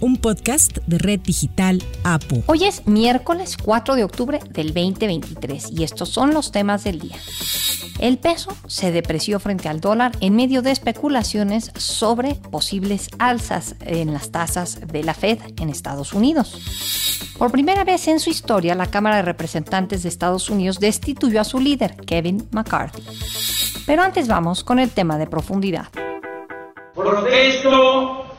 un podcast de Red Digital APO. Hoy es miércoles 4 de octubre del 2023 y estos son los temas del día. El peso se depreció frente al dólar en medio de especulaciones sobre posibles alzas en las tasas de la Fed en Estados Unidos. Por primera vez en su historia, la Cámara de Representantes de Estados Unidos destituyó a su líder, Kevin McCarthy. Pero antes vamos con el tema de profundidad. Protesto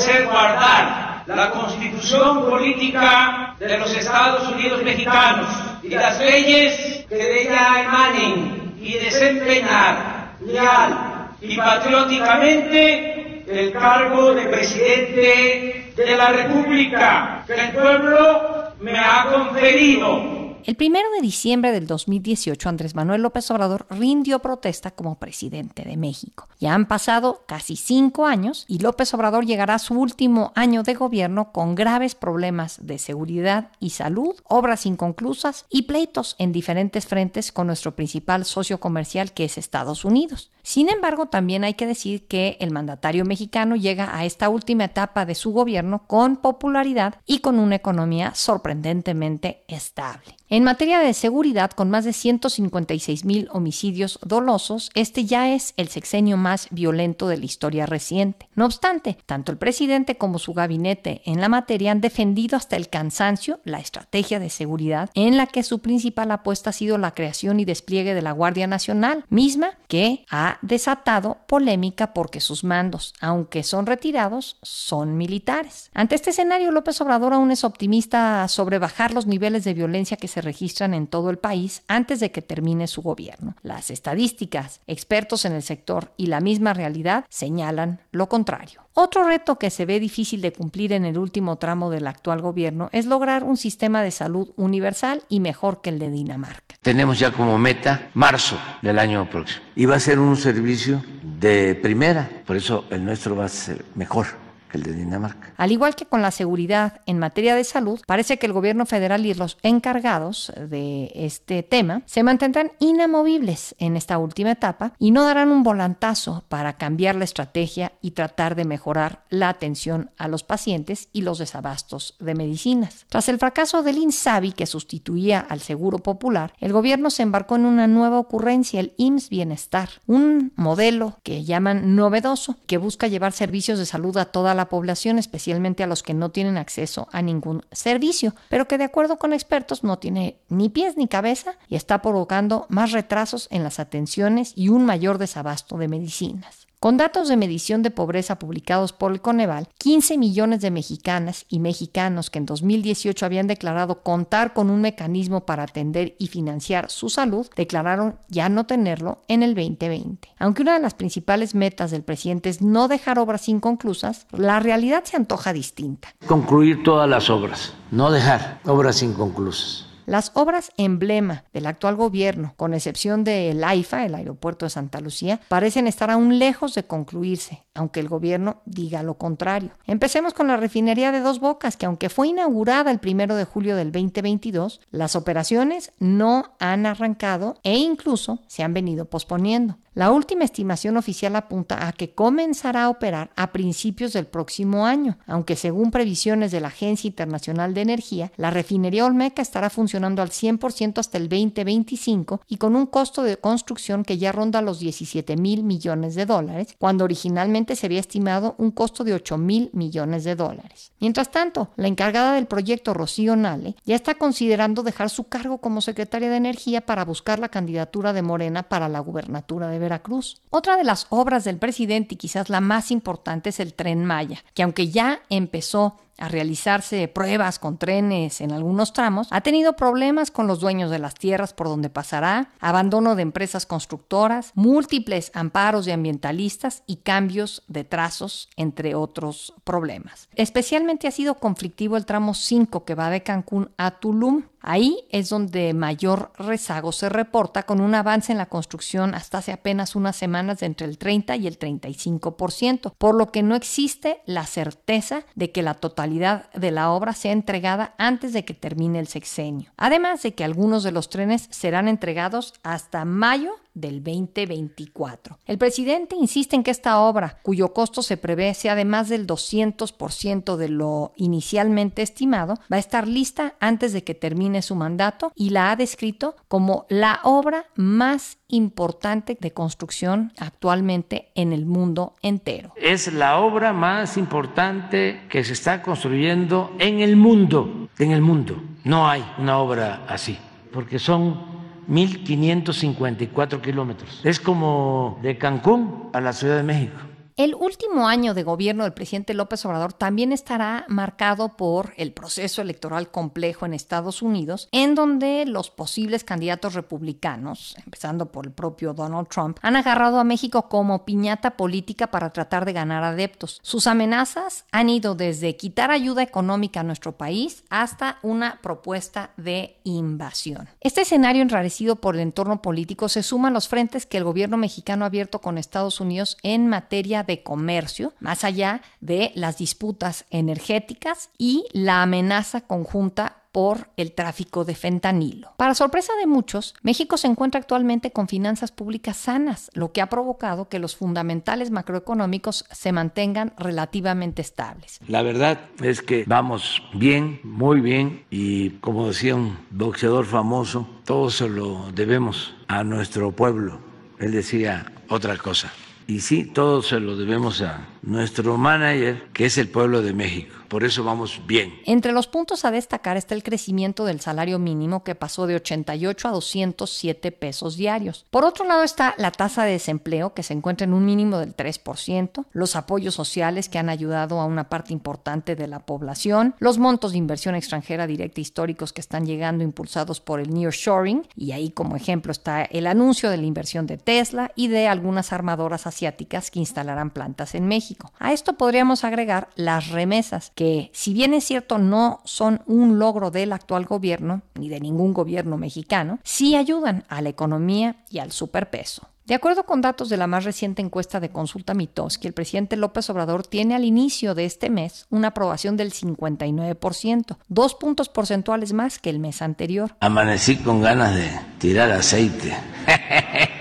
hacer guardar la constitución política de los Estados Unidos mexicanos y las leyes que de ella emanen y desempeñar leal y patrióticamente el cargo de presidente de la República que el pueblo me ha conferido el primero de diciembre del 2018, Andrés Manuel López Obrador rindió protesta como presidente de México. Ya han pasado casi cinco años y López Obrador llegará a su último año de gobierno con graves problemas de seguridad y salud, obras inconclusas y pleitos en diferentes frentes con nuestro principal socio comercial que es Estados Unidos. Sin embargo, también hay que decir que el mandatario mexicano llega a esta última etapa de su gobierno con popularidad y con una economía sorprendentemente estable. En materia de seguridad, con más de 156 mil homicidios dolosos, este ya es el sexenio más violento de la historia reciente. No obstante, tanto el presidente como su gabinete en la materia han defendido hasta el cansancio la estrategia de seguridad en la que su principal apuesta ha sido la creación y despliegue de la Guardia Nacional, misma que ha desatado polémica porque sus mandos, aunque son retirados, son militares. Ante este escenario, López Obrador aún es optimista sobre bajar los niveles de violencia que se registran en todo el país antes de que termine su gobierno. Las estadísticas, expertos en el sector y la misma realidad señalan lo contrario. Otro reto que se ve difícil de cumplir en el último tramo del actual gobierno es lograr un sistema de salud universal y mejor que el de Dinamarca. Tenemos ya como meta marzo del año próximo. Y va a ser un servicio de primera, por eso el nuestro va a ser mejor el de Dinamarca. Al igual que con la seguridad en materia de salud, parece que el gobierno federal y los encargados de este tema se mantendrán inamovibles en esta última etapa y no darán un volantazo para cambiar la estrategia y tratar de mejorar la atención a los pacientes y los desabastos de medicinas. Tras el fracaso del INSABI que sustituía al Seguro Popular, el gobierno se embarcó en una nueva ocurrencia, el IMSS Bienestar, un modelo que llaman novedoso que busca llevar servicios de salud a toda la la población, especialmente a los que no tienen acceso a ningún servicio, pero que de acuerdo con expertos no tiene ni pies ni cabeza y está provocando más retrasos en las atenciones y un mayor desabasto de medicinas. Con datos de medición de pobreza publicados por el Coneval, 15 millones de mexicanas y mexicanos que en 2018 habían declarado contar con un mecanismo para atender y financiar su salud, declararon ya no tenerlo en el 2020. Aunque una de las principales metas del presidente es no dejar obras inconclusas, la realidad se antoja distinta. Concluir todas las obras, no dejar obras inconclusas. Las obras emblema del actual gobierno, con excepción del AIFA, el aeropuerto de Santa Lucía, parecen estar aún lejos de concluirse, aunque el gobierno diga lo contrario. Empecemos con la refinería de Dos Bocas, que aunque fue inaugurada el primero de julio del 2022, las operaciones no han arrancado e incluso se han venido posponiendo. La última estimación oficial apunta a que comenzará a operar a principios del próximo año, aunque según previsiones de la Agencia Internacional de Energía, la refinería Olmeca estará funcionando al 100% hasta el 2025 y con un costo de construcción que ya ronda los 17 mil millones de dólares, cuando originalmente se había estimado un costo de 8 mil millones de dólares. Mientras tanto, la encargada del proyecto, Rocío Nale, ya está considerando dejar su cargo como secretaria de Energía para buscar la candidatura de Morena para la gubernatura de Veracruz. Otra de las obras del presidente y quizás la más importante es el tren Maya, que aunque ya empezó a realizarse pruebas con trenes en algunos tramos, ha tenido problemas con los dueños de las tierras por donde pasará, abandono de empresas constructoras, múltiples amparos de ambientalistas y cambios de trazos, entre otros problemas. Especialmente ha sido conflictivo el tramo 5 que va de Cancún a Tulum. Ahí es donde mayor rezago se reporta con un avance en la construcción hasta hace apenas unas semanas de entre el 30 y el 35%, por lo que no existe la certeza de que la totalidad de la obra sea entregada antes de que termine el sexenio. Además de que algunos de los trenes serán entregados hasta mayo del 2024. El presidente insiste en que esta obra, cuyo costo se prevé sea de más del 200% de lo inicialmente estimado, va a estar lista antes de que termine su mandato y la ha descrito como la obra más importante de construcción actualmente en el mundo entero. Es la obra más importante que se está construyendo en el mundo, en el mundo. No hay una obra así, porque son 1.554 kilómetros. Es como de Cancún a la Ciudad de México. El último año de gobierno del presidente López Obrador también estará marcado por el proceso electoral complejo en Estados Unidos, en donde los posibles candidatos republicanos, empezando por el propio Donald Trump, han agarrado a México como piñata política para tratar de ganar adeptos. Sus amenazas han ido desde quitar ayuda económica a nuestro país hasta una propuesta de invasión. Este escenario enrarecido por el entorno político se suma a los frentes que el gobierno mexicano ha abierto con Estados Unidos en materia de de comercio, más allá de las disputas energéticas y la amenaza conjunta por el tráfico de fentanilo. Para sorpresa de muchos, México se encuentra actualmente con finanzas públicas sanas, lo que ha provocado que los fundamentales macroeconómicos se mantengan relativamente estables. La verdad es que vamos bien, muy bien, y como decía un boxeador famoso, todo se lo debemos a nuestro pueblo. Él decía otra cosa. Y sí, todo se lo debemos a nuestro manager, que es el pueblo de México por eso vamos bien. Entre los puntos a destacar está el crecimiento del salario mínimo que pasó de 88 a 207 pesos diarios. Por otro lado está la tasa de desempleo que se encuentra en un mínimo del 3%, los apoyos sociales que han ayudado a una parte importante de la población, los montos de inversión extranjera directa históricos que están llegando impulsados por el nearshoring y ahí como ejemplo está el anuncio de la inversión de Tesla y de algunas armadoras asiáticas que instalarán plantas en México. A esto podríamos agregar las remesas que si bien es cierto no son un logro del actual gobierno, ni de ningún gobierno mexicano, sí ayudan a la economía y al superpeso. De acuerdo con datos de la más reciente encuesta de Consulta Mitoski, el presidente López Obrador tiene al inicio de este mes una aprobación del 59%, dos puntos porcentuales más que el mes anterior. Amanecí con ganas de tirar aceite.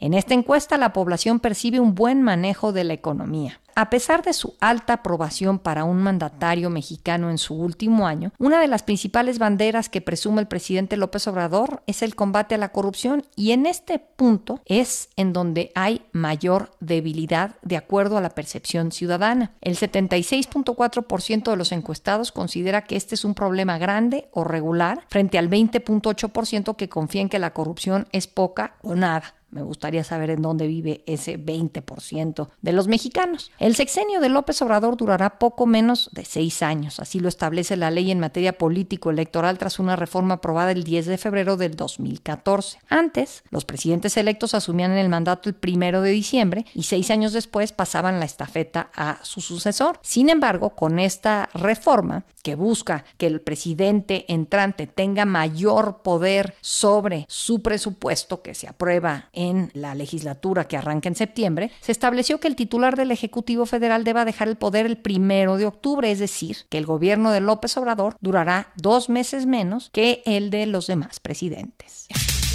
En esta encuesta la población percibe un buen manejo de la economía. A pesar de su alta aprobación para un mandatario mexicano en su último año, una de las principales banderas que presume el presidente López Obrador es el combate a la corrupción y en este punto es en donde hay mayor debilidad de acuerdo a la percepción ciudadana. El 76.4% de los encuestados considera que este es un problema grande o regular frente al 20.8% que confía en que la corrupción es poca o nada. Me gustaría saber en dónde vive ese 20% de los mexicanos. El sexenio de López Obrador durará poco menos de seis años. Así lo establece la ley en materia político-electoral tras una reforma aprobada el 10 de febrero del 2014. Antes, los presidentes electos asumían el mandato el primero de diciembre y seis años después pasaban la estafeta a su sucesor. Sin embargo, con esta reforma, que busca que el presidente entrante tenga mayor poder sobre su presupuesto que se aprueba la legislatura que arranca en septiembre, se estableció que el titular del Ejecutivo Federal deba dejar el poder el primero de octubre, es decir, que el gobierno de López Obrador durará dos meses menos que el de los demás presidentes.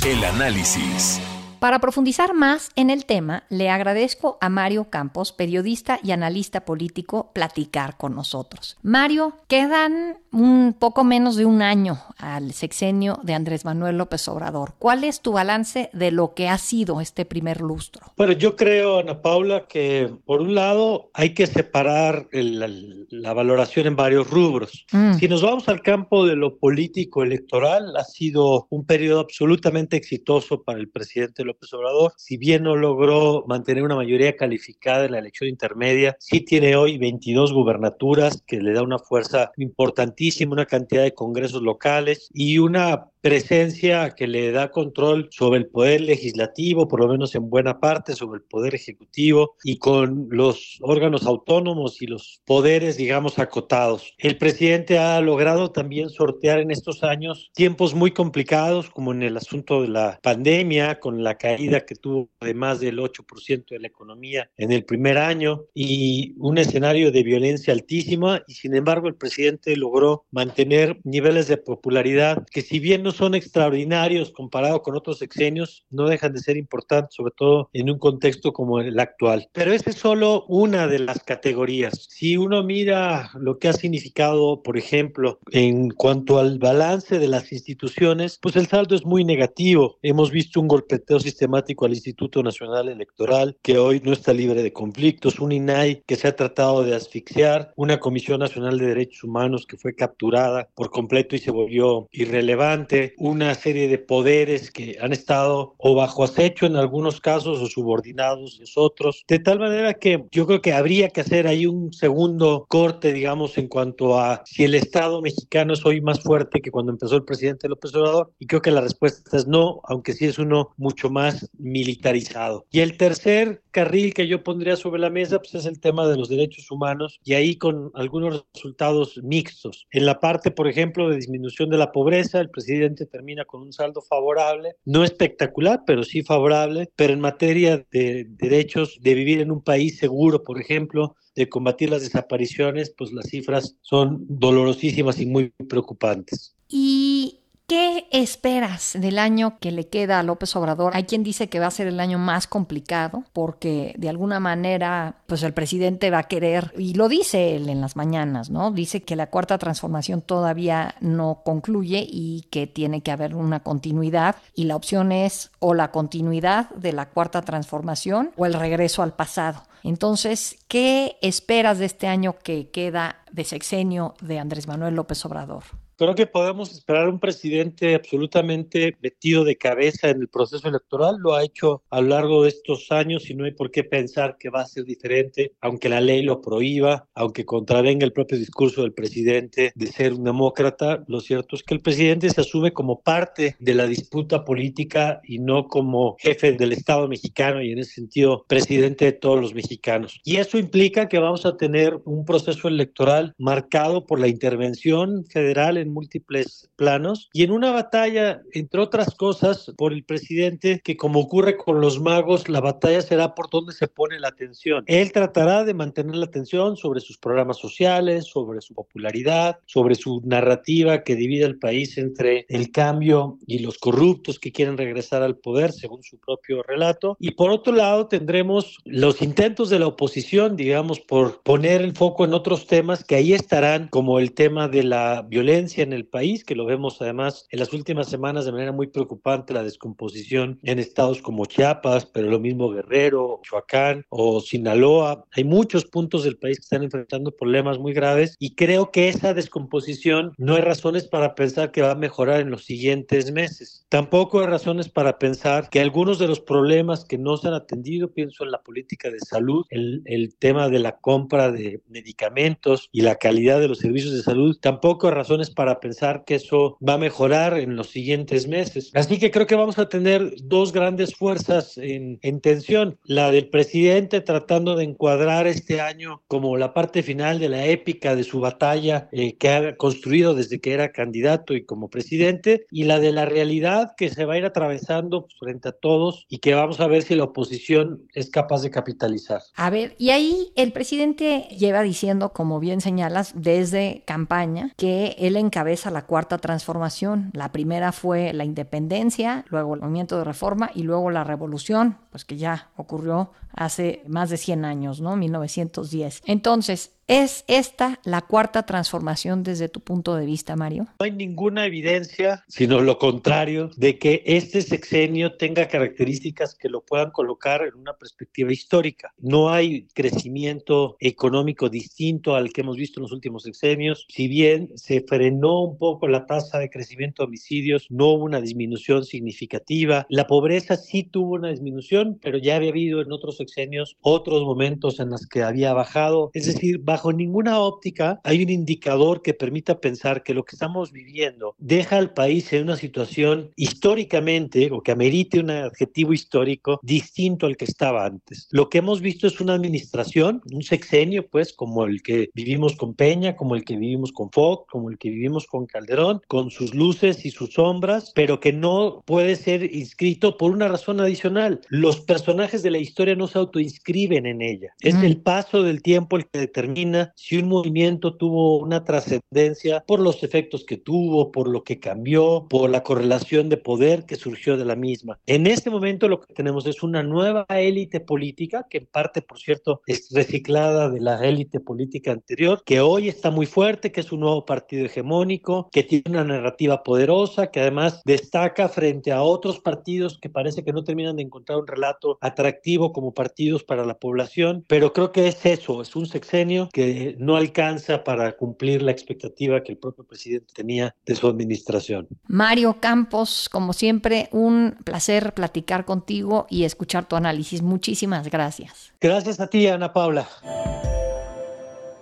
El análisis. Para profundizar más en el tema, le agradezco a Mario Campos, periodista y analista político, platicar con nosotros. Mario, quedan un poco menos de un año al sexenio de Andrés Manuel López Obrador. ¿Cuál es tu balance de lo que ha sido este primer lustro? Bueno, yo creo, Ana Paula, que por un lado hay que separar el, la, valoración en varios rubros. Mm. Si nos vamos al campo de lo político electoral, ha sido un periodo absolutamente exitoso para el presidente López López Obrador. Si bien no logró mantener una mayoría calificada en la elección intermedia, sí tiene hoy 22 gubernaturas que le da una fuerza importantísima, una cantidad de congresos locales y una presencia que le da control sobre el poder legislativo, por lo menos en buena parte, sobre el poder ejecutivo y con los órganos autónomos y los poderes, digamos, acotados. El presidente ha logrado también sortear en estos años tiempos muy complicados, como en el asunto de la pandemia, con la caída que tuvo de más del 8% de la economía en el primer año y un escenario de violencia altísima y sin embargo el presidente logró mantener niveles de popularidad que si bien no son extraordinarios comparado con otros sexenios, no dejan de ser importantes, sobre todo en un contexto como el actual. Pero esa es solo una de las categorías. Si uno mira lo que ha significado, por ejemplo, en cuanto al balance de las instituciones, pues el saldo es muy negativo. Hemos visto un golpeteo sistemático al Instituto Nacional Electoral, que hoy no está libre de conflictos, un INAI que se ha tratado de asfixiar, una Comisión Nacional de Derechos Humanos que fue capturada por completo y se volvió irrelevante, una serie de poderes que han estado o bajo acecho en algunos casos o subordinados en otros, de tal manera que yo creo que habría que hacer ahí un segundo corte, digamos, en cuanto a si el Estado mexicano es hoy más fuerte que cuando empezó el presidente López Obrador, y creo que la respuesta es no, aunque sí es uno mucho más militarizado. Y el tercer carril que yo pondría sobre la mesa pues es el tema de los derechos humanos y ahí con algunos resultados mixtos. En la parte, por ejemplo, de disminución de la pobreza, el presidente termina con un saldo favorable, no espectacular, pero sí favorable, pero en materia de derechos de vivir en un país seguro, por ejemplo, de combatir las desapariciones, pues las cifras son dolorosísimas y muy preocupantes. Y ¿Qué esperas del año que le queda a López Obrador? Hay quien dice que va a ser el año más complicado porque de alguna manera pues el presidente va a querer, y lo dice él en las mañanas, ¿no? Dice que la cuarta transformación todavía no concluye y que tiene que haber una continuidad y la opción es o la continuidad de la cuarta transformación o el regreso al pasado. Entonces, ¿qué esperas de este año que queda de sexenio de Andrés Manuel López Obrador? Creo que podemos esperar un presidente absolutamente metido de cabeza en el proceso electoral. Lo ha hecho a lo largo de estos años y no hay por qué pensar que va a ser diferente, aunque la ley lo prohíba, aunque contravenga el propio discurso del presidente de ser un demócrata. Lo cierto es que el presidente se asume como parte de la disputa política y no como jefe del Estado mexicano y en ese sentido presidente de todos los mexicanos. Y eso implica que vamos a tener un proceso electoral marcado por la intervención federal en múltiples planos y en una batalla, entre otras cosas, por el presidente, que como ocurre con los magos, la batalla será por donde se pone la atención. Él tratará de mantener la atención sobre sus programas sociales, sobre su popularidad, sobre su narrativa que divide el país entre el cambio y los corruptos que quieren regresar al poder, según su propio relato. Y por otro lado, tendremos los intentos de la oposición, digamos, por poner el foco en otros temas que ahí estarán, como el tema de la violencia en el país, que lo vemos además en las últimas semanas de manera muy preocupante, la descomposición en estados como Chiapas, pero lo mismo Guerrero, Michoacán o Sinaloa. Hay muchos puntos del país que están enfrentando problemas muy graves y creo que esa descomposición no hay razones para pensar que va a mejorar en los siguientes meses. Tampoco hay razones para pensar que algunos de los problemas que no se han atendido, pienso en la política de salud, el, el tema de la compra de medicamentos y la calidad de los servicios de salud, tampoco hay razones para para pensar que eso va a mejorar en los siguientes meses. Así que creo que vamos a tener dos grandes fuerzas en, tensión. La del presidente tratando de encuadrar este año como la parte final de la épica de su batalla eh, que ha construido desde que era candidato y como presidente, y la de la realidad que se va a ir atravesando frente a todos y que vamos a ver si la oposición es capaz de capitalizar. A ver, y ahí el presidente lleva diciendo, como bien señalas, desde campaña, que él en cabeza la cuarta transformación. La primera fue la independencia, luego el movimiento de reforma y luego la revolución, pues que ya ocurrió hace más de 100 años, ¿no? 1910. Entonces, ¿Es esta la cuarta transformación desde tu punto de vista, Mario? No hay ninguna evidencia, sino lo contrario, de que este sexenio tenga características que lo puedan colocar en una perspectiva histórica. No hay crecimiento económico distinto al que hemos visto en los últimos sexenios. Si bien se frenó un poco la tasa de crecimiento de homicidios, no hubo una disminución significativa. La pobreza sí tuvo una disminución, pero ya había habido en otros sexenios otros momentos en los que había bajado. Es decir, bajo ninguna óptica hay un indicador que permita pensar que lo que estamos viviendo deja al país en una situación históricamente o que amerite un adjetivo histórico distinto al que estaba antes. Lo que hemos visto es una administración, un sexenio, pues, como el que vivimos con Peña, como el que vivimos con Fox, como el que vivimos con Calderón, con sus luces y sus sombras, pero que no puede ser inscrito por una razón adicional. Los personajes de la historia no se autoinscriben en ella. Es el paso del tiempo el que determina si un movimiento tuvo una trascendencia por los efectos que tuvo, por lo que cambió, por la correlación de poder que surgió de la misma. En este momento lo que tenemos es una nueva élite política, que en parte, por cierto, es reciclada de la élite política anterior, que hoy está muy fuerte, que es un nuevo partido hegemónico, que tiene una narrativa poderosa, que además destaca frente a otros partidos que parece que no terminan de encontrar un relato atractivo como partidos para la población, pero creo que es eso, es un sexenio que no alcanza para cumplir la expectativa que el propio presidente tenía de su administración. Mario Campos, como siempre, un placer platicar contigo y escuchar tu análisis. Muchísimas gracias. Gracias a ti, Ana Paula.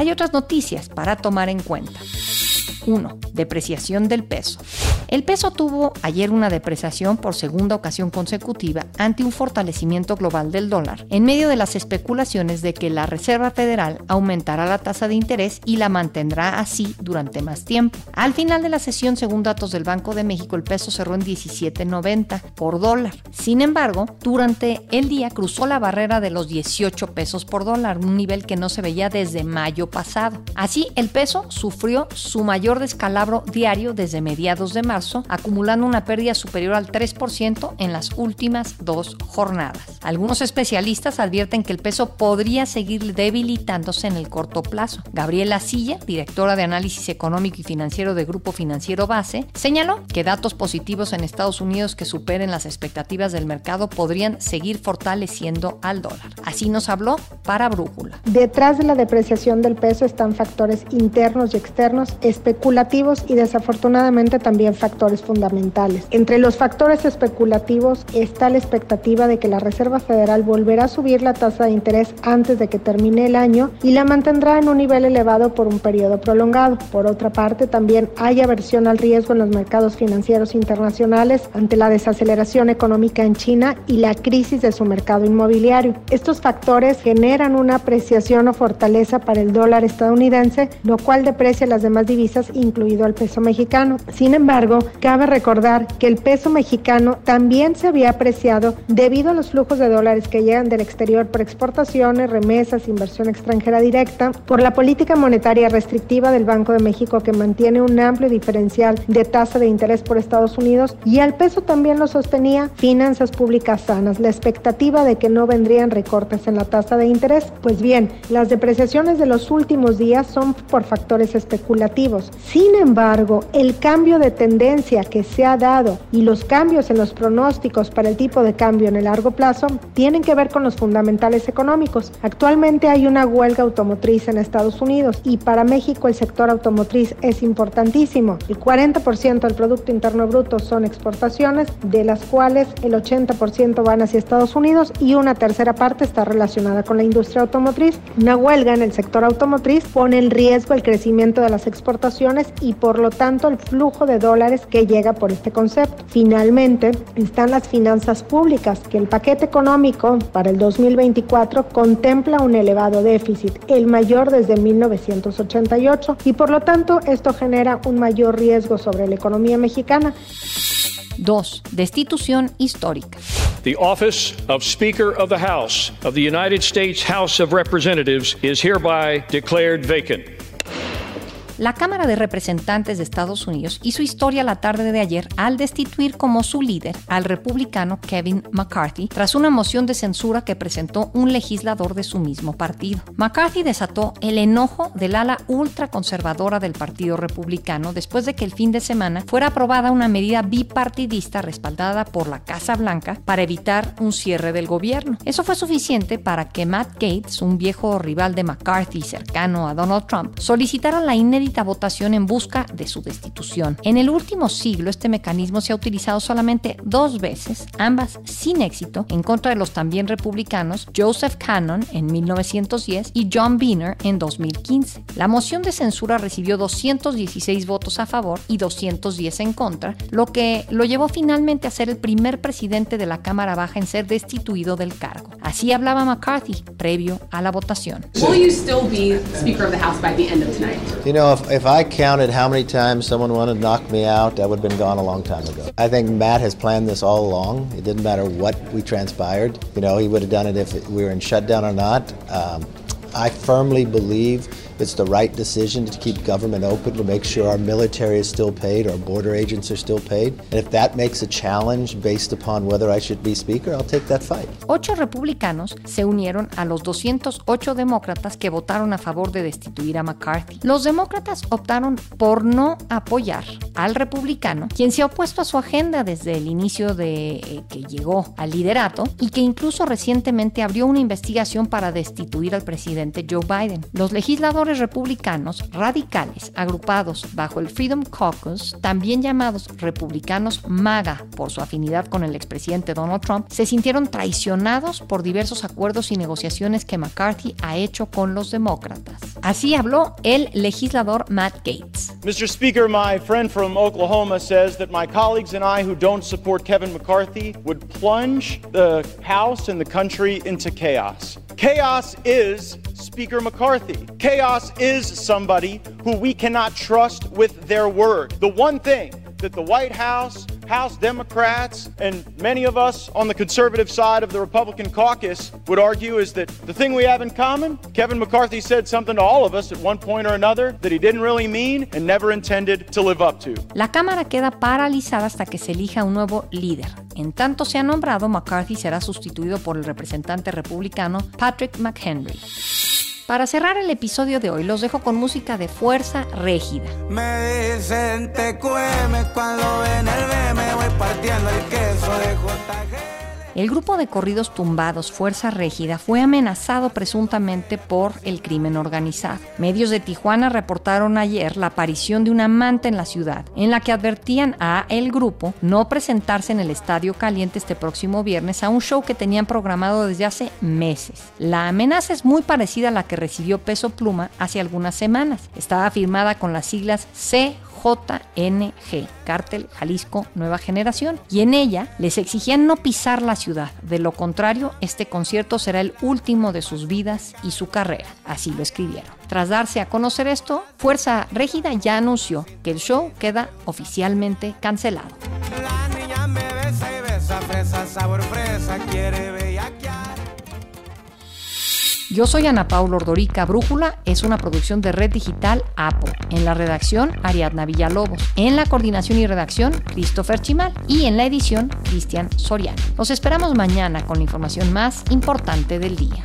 Hay otras noticias para tomar en cuenta. 1. Depreciación del peso. El peso tuvo ayer una depreciación por segunda ocasión consecutiva ante un fortalecimiento global del dólar, en medio de las especulaciones de que la Reserva Federal aumentará la tasa de interés y la mantendrá así durante más tiempo. Al final de la sesión, según datos del Banco de México, el peso cerró en 17.90 por dólar. Sin embargo, durante el día cruzó la barrera de los 18 pesos por dólar, un nivel que no se veía desde mayo pasado. Así, el peso sufrió su mayor descalabro diario desde mediados de marzo, acumulando una pérdida superior al 3% en las últimas dos jornadas. Algunos especialistas advierten que el peso podría seguir debilitándose en el corto plazo. Gabriela Silla, directora de análisis económico y financiero de Grupo Financiero Base, señaló que datos positivos en Estados Unidos que superen las expectativas del mercado podrían seguir fortaleciendo al dólar. Así nos habló para Brújula. Detrás de la depreciación del peso están factores internos y externos especulativos y desafortunadamente también factores fundamentales. Entre los factores especulativos está la expectativa de que la Reserva Federal volverá a subir la tasa de interés antes de que termine el año y la mantendrá en un nivel elevado por un periodo prolongado. Por otra parte, también hay aversión al riesgo en los mercados financieros internacionales ante la desaceleración económica en China y la crisis de su mercado inmobiliario. Estos factores generan una apreciación o fortaleza para el dólar estadounidense, lo cual deprecia las demás divisas, incluido el peso mexicano. Sin embargo, cabe recordar que el peso mexicano también se había apreciado debido a los flujos de dólares que llegan del exterior por exportaciones, remesas, inversión extranjera directa, por la política monetaria restrictiva del Banco de México que mantiene un amplio diferencial de tasa de interés por Estados Unidos y al peso también lo sostenía finanzas públicas sanas, la expectativa de que no vendrían recortes en la tasa de interés. Pues bien, las depreciaciones de los últimos días son por factores especulativos. Sin embargo, el cambio de tendencia que se ha dado y los cambios en los pronósticos para el tipo de cambio en el largo plazo tienen que ver con los fundamentales económicos. Actualmente hay una huelga automotriz en Estados Unidos y para México el sector automotriz es importantísimo. El 40% del Producto Interno Bruto son exportaciones, de las cuales el 80% van hacia Estados Unidos y una tercera parte está relacionada con la industria automotriz. Una huelga en el sector automotriz pone en riesgo el crecimiento de las exportaciones y por lo tanto el flujo de dólares dólares que llega por este concepto. Finalmente, están las finanzas públicas, que el paquete económico para el 2024 contempla un elevado déficit, el mayor desde 1988, y por lo tanto esto genera un mayor riesgo sobre la economía mexicana. 2. Destitución histórica. The office of Speaker of the House of the United States House of Representatives is hereby declared vacant. La Cámara de Representantes de Estados Unidos hizo historia la tarde de ayer al destituir como su líder al republicano Kevin McCarthy tras una moción de censura que presentó un legislador de su mismo partido. McCarthy desató el enojo del ala ultraconservadora del Partido Republicano después de que el fin de semana fuera aprobada una medida bipartidista respaldada por la Casa Blanca para evitar un cierre del gobierno. Eso fue suficiente para que Matt Gates, un viejo rival de McCarthy cercano a Donald Trump, solicitara la inédita votación en busca de su destitución. En el último siglo este mecanismo se ha utilizado solamente dos veces, ambas sin éxito, en contra de los también republicanos Joseph Cannon en 1910 y John Boehner en 2015. La moción de censura recibió 216 votos a favor y 210 en contra, lo que lo llevó finalmente a ser el primer presidente de la Cámara Baja en ser destituido del cargo. Así hablaba McCarthy previo a la votación. Will you still be Speaker of the House by the end of tonight? You know, if, I counted how many times someone wanted to knock me out, I would have been gone a long time ago. I think Matt has planned this all along. It didn't matter what we transpired. You know, he would have done it if we were in shutdown or not. Um, I firmly believe it's the right decision to keep government open to make sure our military is still paid, our border agents are still paid. And if that makes a challenge based upon whether I should be speaker, I'll take that fight. Ocho republicanos se unieron a los 208 demócratas que votaron a favor de destituir a McCarthy. Los demócratas optaron por no apoyar al republicano, quien se ha opuesto a su agenda desde el inicio de eh, que llegó al liderato y que incluso recientemente abrió una investigación para destituir al presidente Joe Biden. Los legisladores republicanos radicales agrupados bajo el Freedom Caucus, también llamados republicanos MAGA por su afinidad con el expresidente Donald Trump, se sintieron traicionados por diversos acuerdos y negociaciones que McCarthy ha hecho con los demócratas. Así habló el legislador Matt Gates. Mr. Speaker, my friend from Oklahoma says that my colleagues and I who don't support Kevin McCarthy would plunge the House and the country into chaos. Chaos is Speaker McCarthy. Chaos is somebody who we cannot trust with their word. The one thing that the White House, House Democrats, and many of us on the conservative side of the Republican caucus would argue is that the thing we have in common, Kevin McCarthy said something to all of us at one point or another that he didn't really mean and never intended to live up to. La Cámara queda paralizada hasta que se elija un nuevo líder. En tanto se ha nombrado, McCarthy será sustituido por el representante republicano Patrick McHenry. Para cerrar el episodio de hoy, los dejo con música de Fuerza Régida. Me dicen te cueme cuando ven el meme, voy partiendo el queso de JG. El grupo de corridos tumbados Fuerza Régida fue amenazado presuntamente por el crimen organizado. Medios de Tijuana reportaron ayer la aparición de un amante en la ciudad, en la que advertían a el grupo no presentarse en el Estadio Caliente este próximo viernes a un show que tenían programado desde hace meses. La amenaza es muy parecida a la que recibió Peso Pluma hace algunas semanas. Estaba firmada con las siglas C JNG, Cártel Jalisco Nueva Generación, y en ella les exigían no pisar la ciudad. De lo contrario, este concierto será el último de sus vidas y su carrera. Así lo escribieron. Tras darse a conocer esto, Fuerza Régida ya anunció que el show queda oficialmente cancelado. La niña me besa y besa, fresa, sabor fresa, quiere. Yo soy Ana Paula Ordorica. Brújula es una producción de Red Digital APO. En la redacción, Ariadna Villalobos. En la coordinación y redacción, Christopher Chimal. Y en la edición, Cristian Soriano. Los esperamos mañana con la información más importante del día.